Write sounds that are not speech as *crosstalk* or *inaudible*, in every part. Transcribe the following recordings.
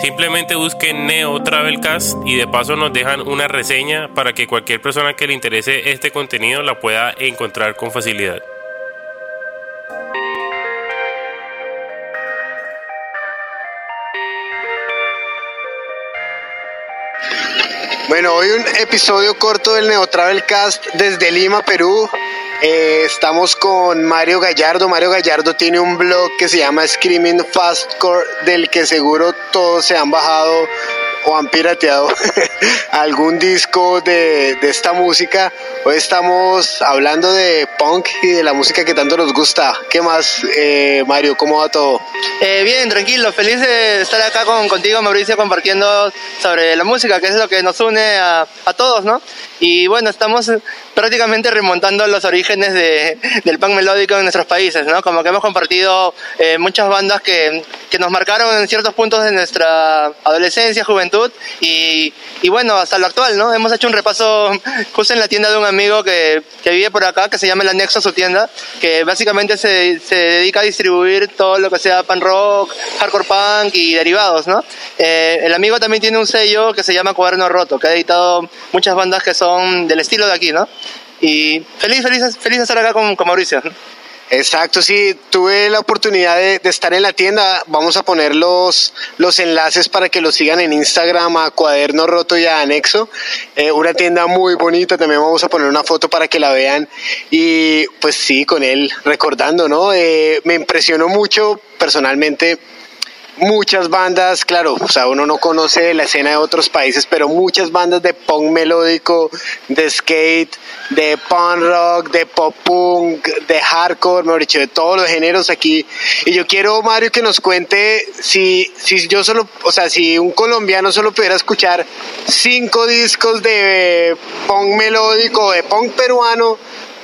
Simplemente busquen Neo Travelcast y de paso nos dejan una reseña para que cualquier persona que le interese este contenido la pueda encontrar con facilidad. Bueno, hoy un episodio corto del Neo Travelcast desde Lima, Perú. Eh, estamos con Mario Gallardo. Mario Gallardo tiene un blog que se llama Screaming Fastcore, del que seguro todos se han bajado o han pirateado *laughs* algún disco de, de, esta música. Hoy estamos hablando de punk y de la música que tanto nos gusta. ¿Qué más, eh, Mario? ¿Cómo va todo? Eh, bien, tranquilo. Feliz de estar acá con, contigo, Mauricio, compartiendo sobre la música, que es lo que nos une a, a todos, ¿no? Y bueno, estamos prácticamente remontando los orígenes de, del punk melódico en nuestros países, ¿no? Como que hemos compartido eh, muchas bandas que, que, nos marcaron en ciertos puntos de nuestra adolescencia, juventud y, y, bueno, hasta lo actual, ¿no? Hemos hecho un repaso justo en la tienda de un amigo que, que vive por acá, que se llama El Anexo, su tienda, que básicamente se, se dedica a distribuir todo lo que sea punk rock, hardcore punk y derivados, ¿no? Eh, el amigo también tiene un sello que se llama Cuaderno Roto, que ha editado muchas bandas que son del estilo de aquí, ¿no? Y feliz, feliz, feliz de estar acá con, con Mauricio. Exacto, sí, tuve la oportunidad de, de, estar en la tienda. Vamos a poner los, los enlaces para que lo sigan en Instagram a Cuaderno Roto y a Anexo. Eh, una tienda muy bonita, también vamos a poner una foto para que la vean. Y pues sí, con él recordando, ¿no? Eh, me impresionó mucho personalmente muchas bandas, claro, o sea, uno no conoce la escena de otros países, pero muchas bandas de punk melódico, de skate, de punk rock, de pop punk, de hardcore, mejor dicho, de todos los géneros aquí. Y yo quiero, Mario, que nos cuente si, si yo solo, o sea, si un colombiano solo pudiera escuchar cinco discos de punk melódico, de punk peruano,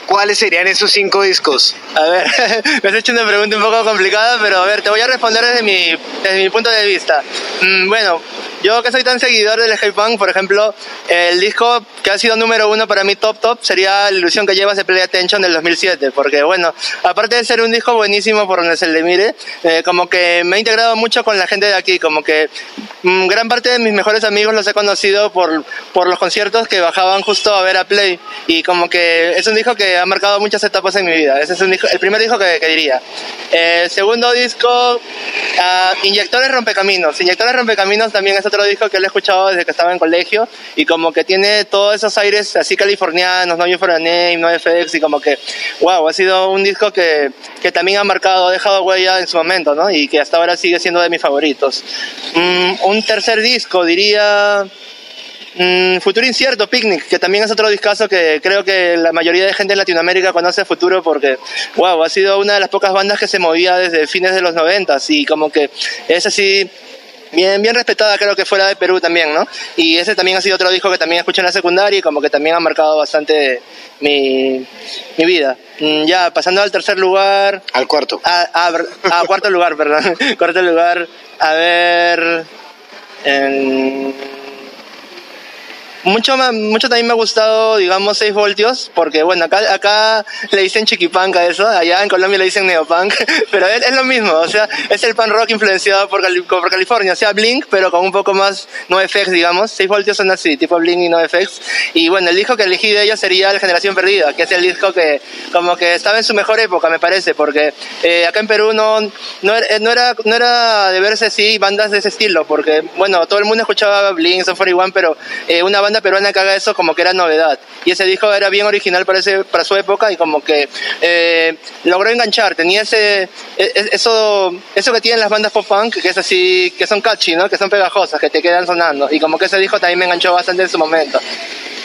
¿Cuáles serían esos cinco discos? A ver, *laughs* me has hecho una pregunta un poco complicada, pero a ver, te voy a responder desde mi, desde mi punto de vista. Mm, bueno, yo que soy tan seguidor del skate punk, por ejemplo, el disco que ha sido número uno para mí top top sería La ilusión que llevas de Play Attention del 2007, porque bueno, aparte de ser un disco buenísimo por donde se le mire, eh, como que me he integrado mucho con la gente de aquí, como que mm, gran parte de mis mejores amigos los he conocido por, por los conciertos que bajaban justo a ver a Play, y como que es un disco que ha marcado muchas etapas en mi vida, ese es un disco, el primer disco que, que diría. El segundo disco, uh, Inyectores Rompecaminos, Inyectores Rompecaminos también es otro disco que lo he escuchado desde que estaba en colegio y como que tiene todos esos aires así californianos, No You For A Name, No FX y como que, wow, ha sido un disco que, que también ha marcado, ha dejado huella en su momento, ¿no? Y que hasta ahora sigue siendo de mis favoritos. Mm, un tercer disco, diría... Mm, Futuro Incierto, Picnic, que también es otro discazo que creo que la mayoría de gente en Latinoamérica conoce Futuro porque, wow, ha sido una de las pocas bandas que se movía desde fines de los noventas y como que es así bien, bien respetada creo que fuera de Perú también, ¿no? Y ese también ha sido otro disco que también escuché en la secundaria y como que también ha marcado bastante mi, mi vida. Mm, Ya, pasando al tercer lugar. Al cuarto. A, a, a cuarto lugar, *laughs* perdón. cuarto lugar, a ver... En, mucho, mucho también me ha gustado, digamos, 6 voltios, porque bueno, acá, acá le dicen chiquipunk a eso, allá en Colombia le dicen neopunk, *laughs* pero es, es, lo mismo, o sea, es el punk rock influenciado por, por California, o sea, Blink, pero con un poco más no effects, digamos, 6 voltios son así, tipo Blink y no effects, y bueno, el disco que elegí de ellos sería La Generación Perdida, que es el disco que como que estaba en su mejor época, me parece, porque eh, acá en Perú no, no, era, no, era, no era de verse así bandas de ese estilo, porque bueno, todo el mundo escuchaba Blink, Son 41, pero eh, una banda peruana que haga eso como que era novedad. Y ese disco era bien original para, ese, para su época y como que eh, logró enganchar. Tenía ese, eso, eso que tienen las bandas pop punk, que es así, que son catchy, ¿no? Que son pegajosas, que te quedan sonando. Y como que ese disco también me enganchó bastante en su momento.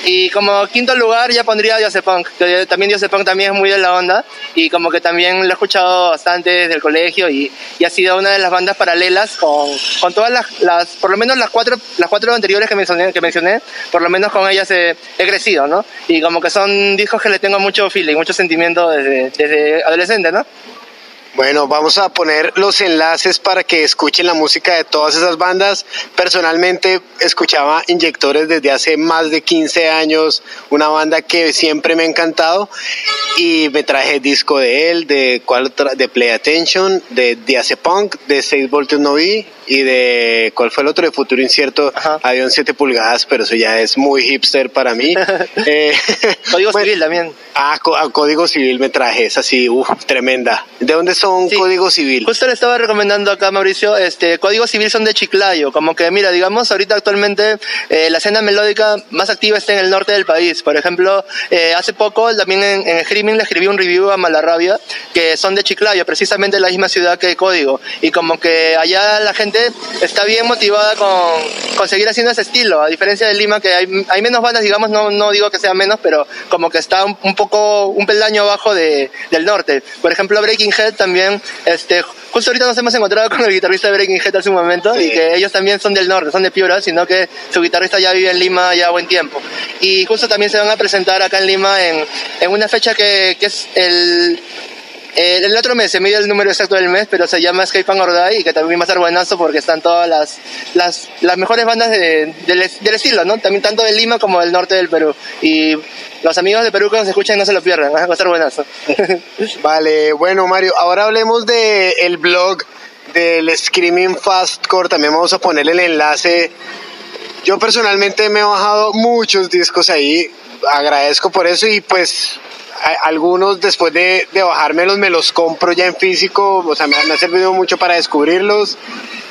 Y como quinto lugar ya pondría Diosepunk, que también Diosepunk también es muy de la onda y como que también lo he escuchado bastante desde el colegio y, y ha sido una de las bandas paralelas con, con todas las, las, por lo menos las cuatro, las cuatro anteriores que mencioné, que mencioné por lo menos con ellas he, he crecido, ¿no? Y como que son discos que le tengo mucho feeling, mucho sentimiento desde, desde adolescente, ¿no? Bueno, vamos a poner los enlaces para que escuchen la música de todas esas bandas. Personalmente escuchaba Inyectores desde hace más de 15 años, una banda que siempre me ha encantado y me traje disco de él, de, de Play Attention, de Diace Punk, de 6 voltios no vi y de cuál fue el otro de Futuro Incierto, Ajá. avión 7 pulgadas, pero eso ya es muy hipster para mí. *laughs* Eh, Código bueno, Civil también. Ah, a Código Civil me traje, esa sí, uff, tremenda. ¿De dónde son Sí. Código Civil? Justo le estaba recomendando acá, Mauricio, este, Código Civil son de Chiclayo, como que, mira, digamos, ahorita actualmente eh, la escena melódica más activa está en el norte del país. Por ejemplo, eh, hace poco también en, en Screaming le escribí un review a Malarrabia, que son de Chiclayo, precisamente la misma ciudad que Código. Y como que allá la gente está bien motivada con, con seguir haciendo ese estilo, a diferencia de Lima, que hay, hay menos bandas, digamos, no, no digo que sea menos, pero como que está un, un poco, un peldaño abajo de, del norte. Por ejemplo, Breaking Head también, este, justo ahorita nos hemos encontrado con el guitarrista de Breaking Head hace un momento Sí. y que ellos también son del norte, son de Piura, sino que su guitarrista ya vive en Lima ya buen tiempo. Y justo también se van a presentar acá en Lima en, en una fecha que, que es el, el, el otro mes, se mide el número exacto del mes, pero se llama Escape and or Die y que también va a ser buenazo porque están todas las, las, las mejores bandas de- del, del estilo, ¿no? También tanto de Lima como del norte del Perú. Y los amigos de Perú que nos escuchan no se lo pierdan, ¿eh? *laughs* va a ser buenazo. *laughs* Vale, bueno Mario, ahora hablemos de el blog del Screaming Fastcore, también vamos a poner el enlace. Yo personalmente me he bajado muchos discos ahí, agradezco por eso y pues algunos después de, de bajármelos me los compro ya en físico, o sea, me, me ha servido mucho para descubrirlos.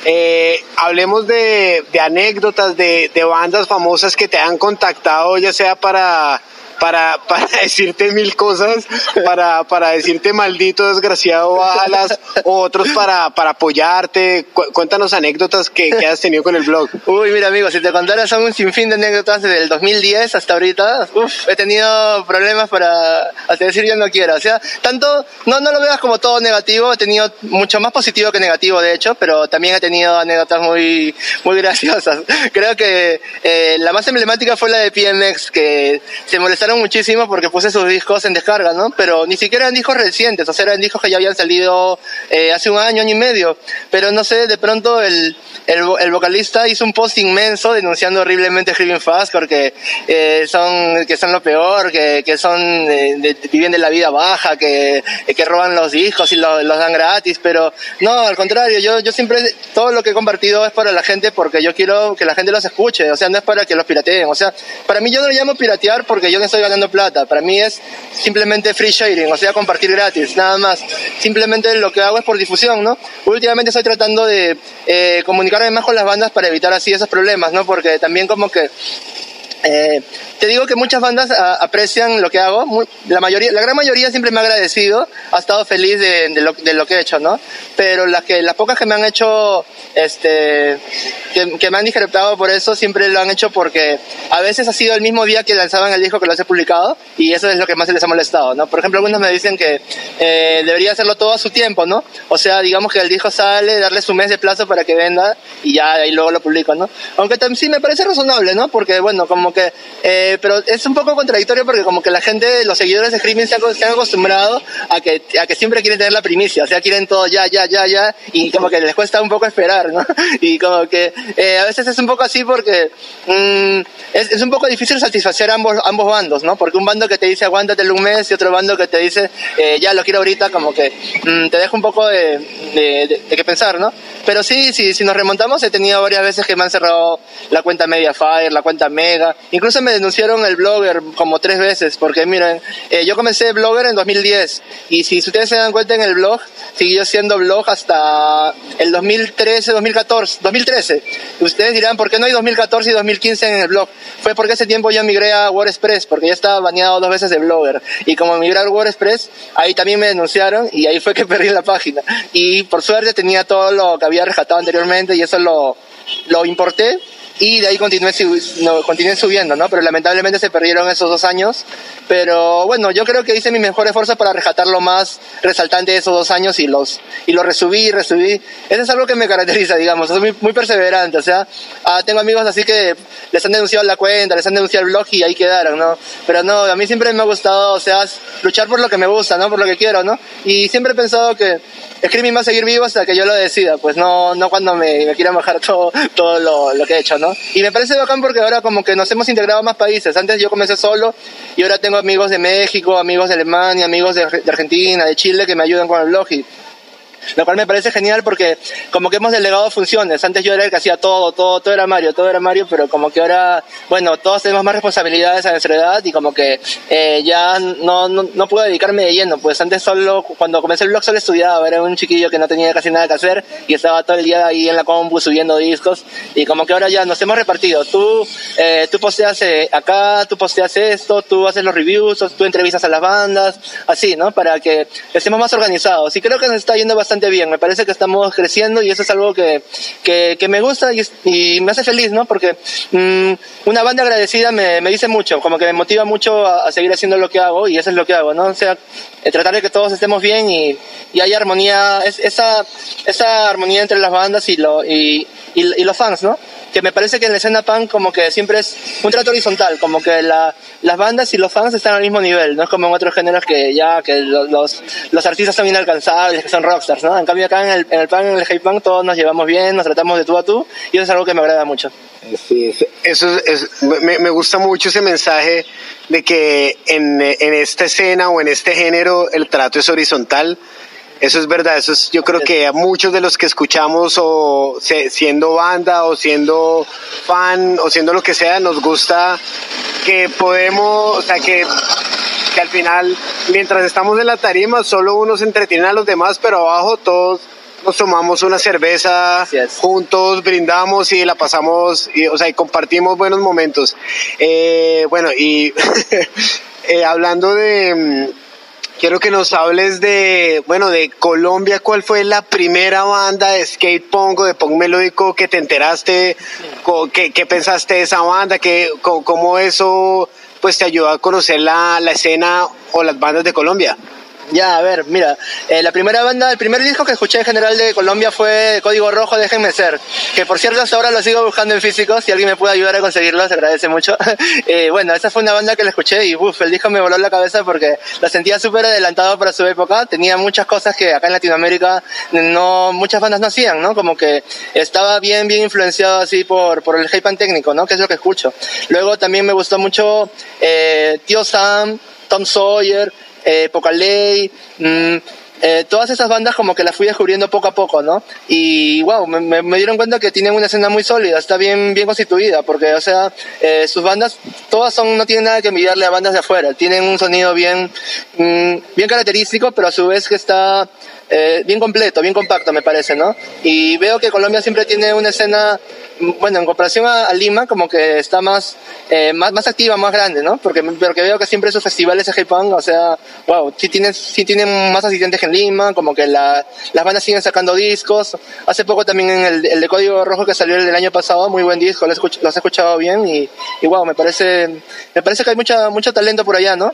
Eh, hablemos de, de anécdotas de, de bandas famosas que te han contactado, ya sea para, para, para *laughs* decirte mil cosas, para, para decirte maldito, desgraciado, balas, o otros para, para apoyarte. Cu- cuéntanos anécdotas que, que has tenido con el blog. Uy, mira amigo, si te contara son un sinfín de anécdotas desde el 2010 hasta ahorita. Uf, he tenido problemas para hasta decir yo no quiero. O sea, tanto, no, no lo veas como todo negativo, he tenido mucho más positivo que negativo de hecho, pero también he tenido anécdotas muy, muy graciosas. *laughs* Creo que eh, la más emblemática fue la de PMX, que se molestaron muchísimo porque puse sus discos en descarga, ¿no? Pero ni siquiera eran discos recientes, o sea, eran discos que ya habían salido eh, hace un año, año y medio. Pero no sé, de pronto el, el, el vocalista hizo un post inmenso denunciando horriblemente Screaming Fast porque eh, son, que son lo peor, que, que son, eh, de- viven de la vida baja, que, que roban los discos y lo- los dan gratis, pero no, al contrario, yo, yo siempre, todo lo que he compartido es para la gente porque yo quiero que la gente los escuche, o sea, no es para que los pirateen, o sea, para mí yo no lo llamo piratear porque yo no estoy ganando plata, para mí es simplemente free sharing, o sea, compartir gratis, nada más. Simplemente lo que hago es por difusión, ¿no? Últimamente estoy tratando de eh, comunicarme más con las bandas para evitar así esos problemas, ¿no? Porque también como que eh, te digo que muchas bandas a- aprecian lo que hago. Muy- la mayoría, la gran mayoría siempre me ha agradecido, ha estado feliz de, de lo, de lo que he hecho, ¿no? Pero las que, las pocas que me han hecho, este, que, que me han discrepado por eso, siempre lo han hecho porque a veces ha sido el mismo día que lanzaban el disco que los he publicado y eso es lo que más les ha molestado, ¿no? Por ejemplo, algunos me dicen que eh, debería hacerlo todo a su tiempo, ¿no? O sea, digamos que el disco sale, darle su mes de plazo para que venda y ya ahí luego lo publico, ¿no? Aunque también sí me parece razonable, ¿no? Porque, bueno, como que, eh, pero es un poco contradictorio porque como que la gente, los seguidores de Screaming se han, se han acostumbrado a que, a que siempre quieren tener la primicia, o sea, quieren todo ya, ya, ya, ya, y como que les cuesta un poco esperar, ¿no? *laughs* Y como que eh, a veces es un poco así porque mm, es, es un poco difícil satisfacer ambos, ambos bandos, ¿no? Porque un bando que te dice aguántatelo un mes y otro bando que te dice eh, ya lo quiero ahorita, como que mm, te deja un poco de, de, de- de qué pensar, ¿no? Pero sí, sí, si nos remontamos, he tenido varias veces que me han cerrado la cuenta Mediafire, la cuenta Mega. Incluso me denunciaron el blogger como tres veces, porque miren, eh, yo comencé blogger en 2010 y si ustedes se dan cuenta en el blog, siguió siendo blog hasta el 2013, 2014, 2013. Ustedes dirán, ¿por qué no hay 2014 y 2015 en el blog? Fue porque ese tiempo yo migré a WordPress, porque ya estaba baneado dos veces de blogger. Y como migré a WordPress, ahí también me denunciaron y ahí fue que *laughs* perdí la página. Y por suerte tenía todo lo que había rescatado anteriormente y eso lo, lo importé y de ahí continué, no, continué subiendo, ¿no? Pero lamentablemente se perdieron esos dos años. Pero bueno, yo creo que hice mi mejor esfuerzo para resaltar lo más resaltante de esos dos años y los, y los resubí resubí. Eso es algo que me caracteriza, digamos, soy muy, muy perseverante, o sea, ah, tengo amigos así que les han denunciado la cuenta, les han denunciado el blog y ahí quedaron, ¿no? Pero no, a mí siempre me ha gustado, o sea, luchar por lo que me gusta, ¿no? Por lo que quiero, ¿no? Y siempre he pensado que Screaming va a seguir vivo hasta que yo lo decida, pues no, no cuando me, me quiera bajar *laughs* todo, todo lo, lo, que he hecho, Y me parece bacán porque ahora como que nos hemos integrado a más países. Antes yo comencé solo y ahora tengo amigos de México, amigos de Alemania, amigos de, Argentina, de Chile que me ayudan con el blog lo cual me parece genial porque como que hemos delegado funciones. Antes yo era el que hacía todo, todo, todo era Mario, todo era Mario, pero como que ahora, bueno, todos tenemos más responsabilidades a nuestra edad y como que eh, ya no, no, no, puedo dedicarme de lleno. Pues antes solo, cuando comencé el blog solo estudiaba, era un chiquillo que no tenía casi nada que hacer y estaba todo el día ahí en la compu subiendo discos y como que ahora ya nos hemos repartido. Tú, eh, tú posteas eh, acá, tú posteas esto, tú haces los reviews, tú entrevistas a las bandas, así, ¿no? Para que estemos más organizados. Y creo que nos está yendo bastante bien. Me parece que estamos creciendo y eso es algo que, que, me gusta y, me hace feliz, ¿no? Porque mmm, una banda agradecida me, dice mucho, como que me motiva mucho a, seguir haciendo lo que hago y eso es lo que hago, ¿no? O sea, eh, tratar de que todos estemos bien y, y haya armonía, es, esa, esa armonía entre las bandas y, lo, y, y los fans, ¿no? Que me parece que en la escena punk como que siempre es un trato horizontal, como que la, las bandas y los fans están al mismo nivel, no es como en otros géneros que ya que los, los artistas son inalcanzables, que son rockstars, ¿no? En cambio acá en el, en el punk, en el hip punk todos nos llevamos bien, nos tratamos de tú a tú y eso es algo que me agrada mucho. Sí, eso es, es me, me, gusta mucho ese mensaje de que en, en esta escena o en este género el trato es horizontal eso es verdad, eso es, yo creo que a muchos de los que escuchamos o se, siendo banda o siendo fan o siendo lo que sea, nos gusta que podemos, o sea, que, que al final, mientras estamos en la tarima, solo uno se entretiene a los demás, pero abajo todos nos tomamos una cerveza juntos, brindamos y la pasamos, y, o sea, y compartimos buenos momentos. Eh, bueno, y *laughs* eh, hablando de quiero que nos hables de, bueno, de Colombia, ¿cuál fue la primera banda de skate punk o de punk melódico que te enteraste? ¿Qué, qué pensaste de esa banda? ¿Qué, ¿Cómo eso pues te ayudó a conocer la, la escena o las bandas de Colombia? Ya, a ver, mira, eh, la primera banda, el primer disco que escuché en general de Colombia fue Código Rojo, Déjenme Ser, que por cierto hasta ahora lo sigo buscando en físico, si alguien me puede ayudar a conseguirlo, se agradece mucho. *laughs* eh, bueno, esa fue una banda que la escuché y uff, el disco me voló la cabeza porque la sentía súper adelantado para su época, tenía muchas cosas que acá en Latinoamérica no, muchas bandas no hacían, ¿no? Como que estaba bien, bien influenciado así por, por el hip técnico, ¿no? Que es lo que escucho. Luego también me gustó mucho eh, Tío Sam, Tom Sawyer, eh, Poca Ley, mmm, eh, todas esas bandas como que las fui descubriendo poco a poco, ¿no? Y wow, me, me, dieron cuenta que tienen una escena muy sólida, está bien, bien constituida, porque, o sea, eh, sus bandas, todas son, no tienen nada que envidiarle a bandas de afuera, tienen un sonido bien, mmm, bien característico, pero a su vez que está eh, bien completo, bien compacto, me parece, ¿no? Y veo que Colombia siempre tiene una escena, bueno, en comparación a, Lima, como que está más, eh, más, más activa, más grande, ¿no? Porque, porque veo que siempre sus festivales de hop, o sea, wow, sí tienen, sí tienen más asistentes que en Lima, como que la, las bandas siguen sacando discos. Hace poco también en el, el de Código Rojo que salió el del año pasado, muy buen disco, lo, escuch, lo has escuchado bien y, y wow, me parece, me parece que hay mucha, mucho talento por allá, ¿no?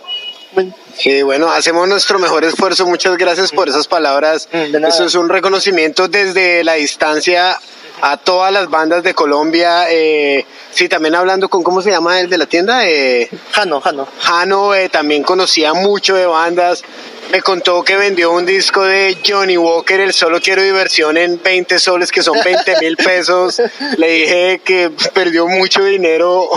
Sí, bueno, hacemos nuestro mejor esfuerzo. Muchas gracias por esas palabras. Eso es un reconocimiento desde la distancia a todas las bandas de Colombia. Eh, sí, también hablando con, ¿cómo se llama el de la tienda? Eh, Jano, Jano. Jano eh, también conocía mucho de bandas. Me contó que vendió un disco de Johnny Walker, el Solo Quiero Diversión, en 20 soles, que son 20 *laughs* mil pesos. Le dije que perdió mucho dinero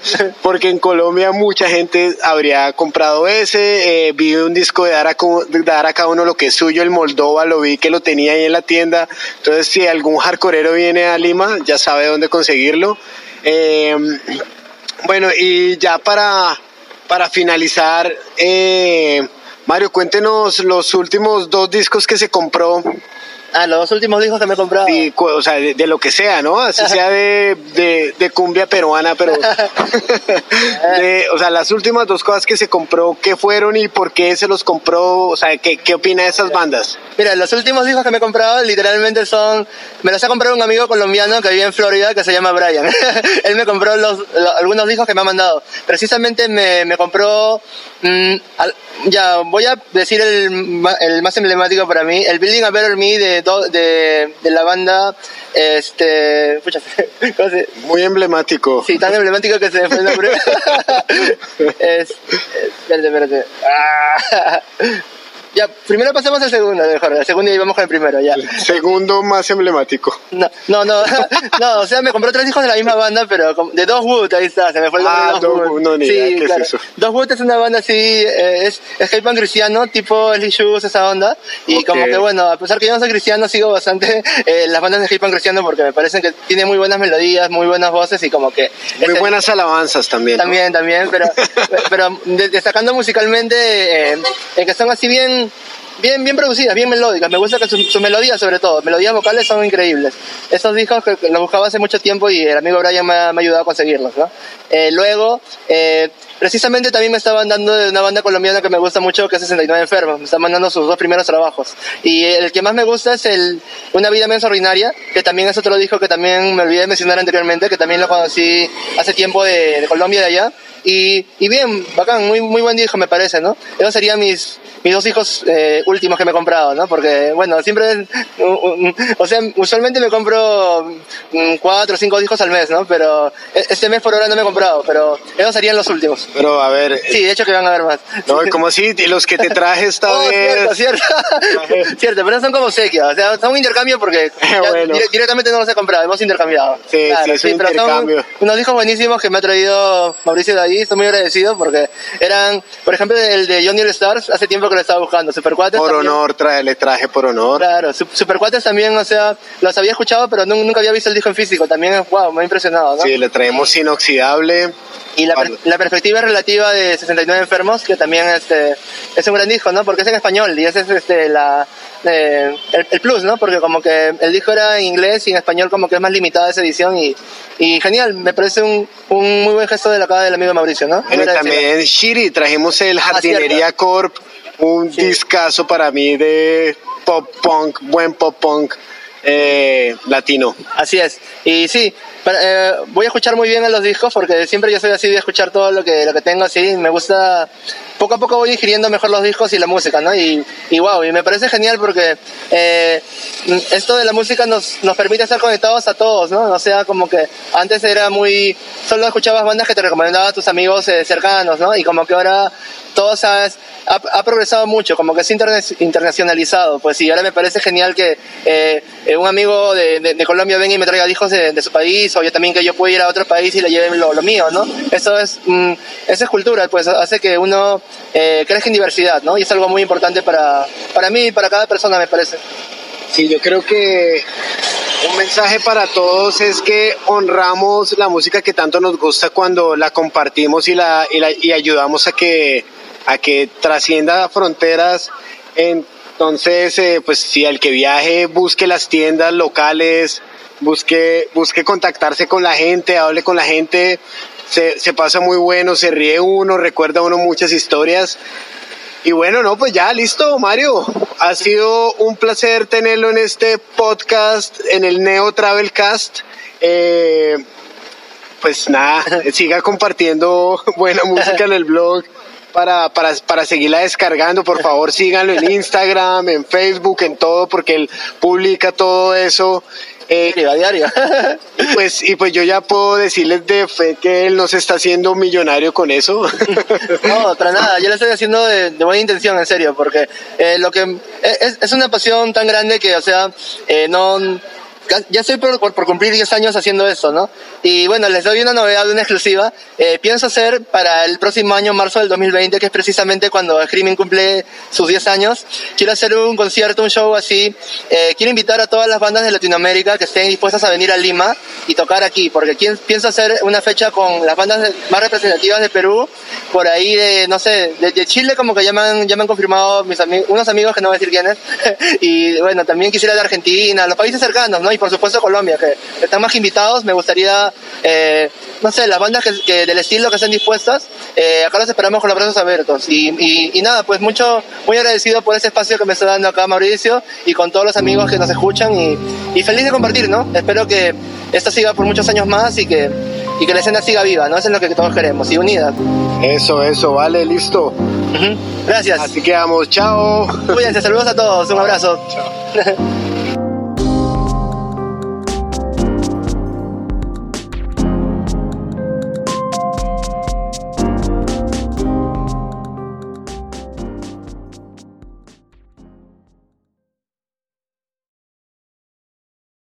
*laughs* porque en Colombia mucha gente habría comprado ese. Eh, vi un disco de dar, a, de dar a cada uno lo que es suyo, el Moldova, lo vi que lo tenía ahí en la tienda. Entonces, si algún hardcoreero viene a Lima, ya sabe dónde conseguirlo. Eh, bueno, y ya para, para finalizar, eh, Mario, cuéntenos los últimos dos discos que se compró. Ah, los dos últimos discos que me he comprado. Sí, o sea, de, de lo que sea, ¿no? Así *laughs* sea de, de, de cumbia peruana, pero... *laughs* *laughs* de- o sea, las últimas dos cosas que se compró, ¿qué fueron y por qué se los compró? O sea, ¿qué, qué opina de esas bandas? Mira, los últimos discos que me he comprado literalmente son... Me los ha comprado un amigo colombiano que vive en Florida que se llama Brian. Él me compró los, lo- algunos discos que me ha mandado. Precisamente me, me compró... mm, al- ya, voy a decir el, el más emblemático para mí. El Building a Better Me de, do- de, de la banda... Este... Pucha, *laughs* ¿cómo se- Muy emblemático. Sí, tan emblemático que se me fue el nombre. *laughs* *laughs* es, es- espérate, espérate. Ah. Ya, primero pasemos al segundo, mejor. El segundo y vamos con el primero, ya. Segundo más emblemático. No, no, no, *laughs* no, o sea, me compré tres discos de la misma banda, pero de Dos Wood, ahí está, se me fue el nombre Ah, Dos Wood. No, ni idea, ¿qué es eso? Dos Wood es una banda así, eh, es, es hip hop cristiano, tipo Ellie Shoes, esa onda. Y Ok. como que bueno, a pesar que yo no soy cristiano, sigo bastante *laughs* eh, las bandas de hip hop cristiano porque me parecen que tiene muy buenas melodías, muy buenas voces y como que... Muy ese- buenas alabanzas también. ¿no? también, también, pero, *laughs* pero de- destacando musicalmente, eh, en que son así bien, bien, bien producidas, bien melódicas. Me gusta que sus melodías, sobre todo, melodías vocales son increíbles. Esos discos que, que los buscaba hace mucho tiempo y el amigo Brian me ha, ayudado a conseguirlos. Eh, luego, eh, precisamente también me estaban dando de una banda colombiana que me gusta mucho, que es 69 Enfermos. Me están mandando sus dos primeros trabajos. Y el que más me gusta es el Una vida menos ordinaria, que también es otro disco que también me olvidé mencionar anteriormente, que también lo conocí hace tiempo de, de Colombia, de allá. Y, y bien, bacán, muy, muy buen disco me parece, ¿no? Esos serían mis, mis dos hijos eh, últimos que me he comprado, ¿no? Porque, bueno, siempre, o sea, usualmente me compro mm, cuatro o cinco discos al mes, ¿no? Pero e- este mes por ahora no me he comprado, pero esos serían los últimos. Pero a ver, Sí, de hecho que van a haber más. no, como si los que te traje esta *laughs* Oh, cierto, vez. cierto. *laughs* cierto, pero no son como sequia, o sea, son un intercambio porque *laughs* Bueno. dire- directamente no los he comprado, hemos intercambiado. Sí, sí, es un pero son intercambio. unos discos buenísimos que me ha traído Mauricio de ahí, estoy muy agradecido porque eran, por ejemplo, el de Johnny All Stars, hace tiempo que lo estaba buscando, Super Cuates Por también. honor, trae, le traje por honor. Claro, Su- Super Cuates también, o sea, los había escuchado, pero nun- nunca había visto el disco en físico, también, wow, me ha impresionado, ¿no? Sí, le traemos inoxidable. Y la, per- la perspectiva relativa de 69 enfermos, que también este, es un gran disco, ¿no? Porque es en español y ese es este, la, eh, el, el plus, ¿no? Porque como que el disco era en inglés y en español como que es más limitada esa edición y, y genial, me parece un, un muy buen gesto de la cara del amigo Mauricio, ¿no? Bueno, también Shiri, trajimos el Ah, Jardinería Corp, un discazo para mí de pop punk, buen pop punk eh, latino. Así es. Y sí, para- eh, voy a escuchar muy bien en los discos porque siempre yo soy así de escuchar todo lo que, lo que tengo así. Me gusta, poco a poco voy digiriendo mejor los discos y la música, ¿no? Y, y wow, y me parece genial porque eh, esto de la música nos, nos permite estar conectados a todos, ¿no? O sea, como que antes era muy, solo escuchabas bandas que te recomendaban tus amigos eh, cercanos, ¿no? Y como que ahora todo ¿sabes? Ha, ha progresado mucho, como que es interne- internacionalizado, pues sí, ahora me parece genial que eh, eh, un amigo de, de- de Colombia venga y me traiga discos de, de su país, o yo también que yo pueda ir a otro país y le lleven lo, lo mío, ¿no? Eso es, mm, eso es cultura, pues hace que uno eh, crezca en diversidad, ¿no? Y es algo muy importante para, para mí y para cada persona, me parece. Sí, yo creo que un mensaje para todos es que honramos la música que tanto nos gusta cuando la compartimos y, la, y, la- y ayudamos a que, a que trascienda fronteras. Entonces, eh, pues si el que viaje busque las tiendas locales, busque, busque contactarse con la gente, hable con la gente, se, se pasa muy bueno, se ríe uno, recuerda uno muchas historias. Y bueno, no, pues ya, listo, Mario. Ha sido un placer tenerlo en este podcast, en el Neo Travelcast. Eh, pues nada, *laughs* siga compartiendo *laughs* buena música en el blog para, para, para seguirla descargando. Por favor, síganlo en Instagram, en Facebook, en todo, porque él publica todo eso. Eh, a diario. *laughs* y pues, y pues yo ya puedo decirles de fe que él no se está haciendo millonario con eso. *laughs* No, otra nada, yo lo estoy haciendo de, de buena intención, en serio, porque eh, lo que es, es una pasión tan grande que, o sea, eh, no ya estoy por, por, cumplir 10 años haciendo esto, ¿no? Y bueno, les doy una novedad, una exclusiva. Eh, pienso hacer para el próximo año, marzo del 2020, que es precisamente cuando Screaming cumple sus 10 años, quiero hacer un concierto, un show así. Eh, quiero invitar a todas las bandas de Latinoamérica que estén dispuestas a venir a Lima y tocar aquí, porque pienso hacer una fecha con las bandas más representativas de Perú, por ahí de, no sé, de, Chile como que ya me han, ya me han confirmado mis amigos, unos amigos que no voy a decir quiénes, *laughs* y bueno, también quisiera de Argentina, los países cercanos, ¿no? Y por supuesto Colombia, que están más invitados, me gustaría, eh, no sé, las bandas que, del estilo que estén dispuestas, eh, acá los esperamos con los brazos abiertos. Y, y, nada, pues mucho, muy agradecido por ese espacio que me está dando acá Mauricio y con todos los amigos que nos escuchan y, y feliz de compartir, ¿no? Espero que esto siga por muchos años más y que, y que la escena siga viva, ¿no? Eso es lo que todos queremos, y unida. Eso, eso, vale, listo. Gracias. Así que vamos, chao. Cuídense, saludos a todos, un abrazo. Chao. *laughs*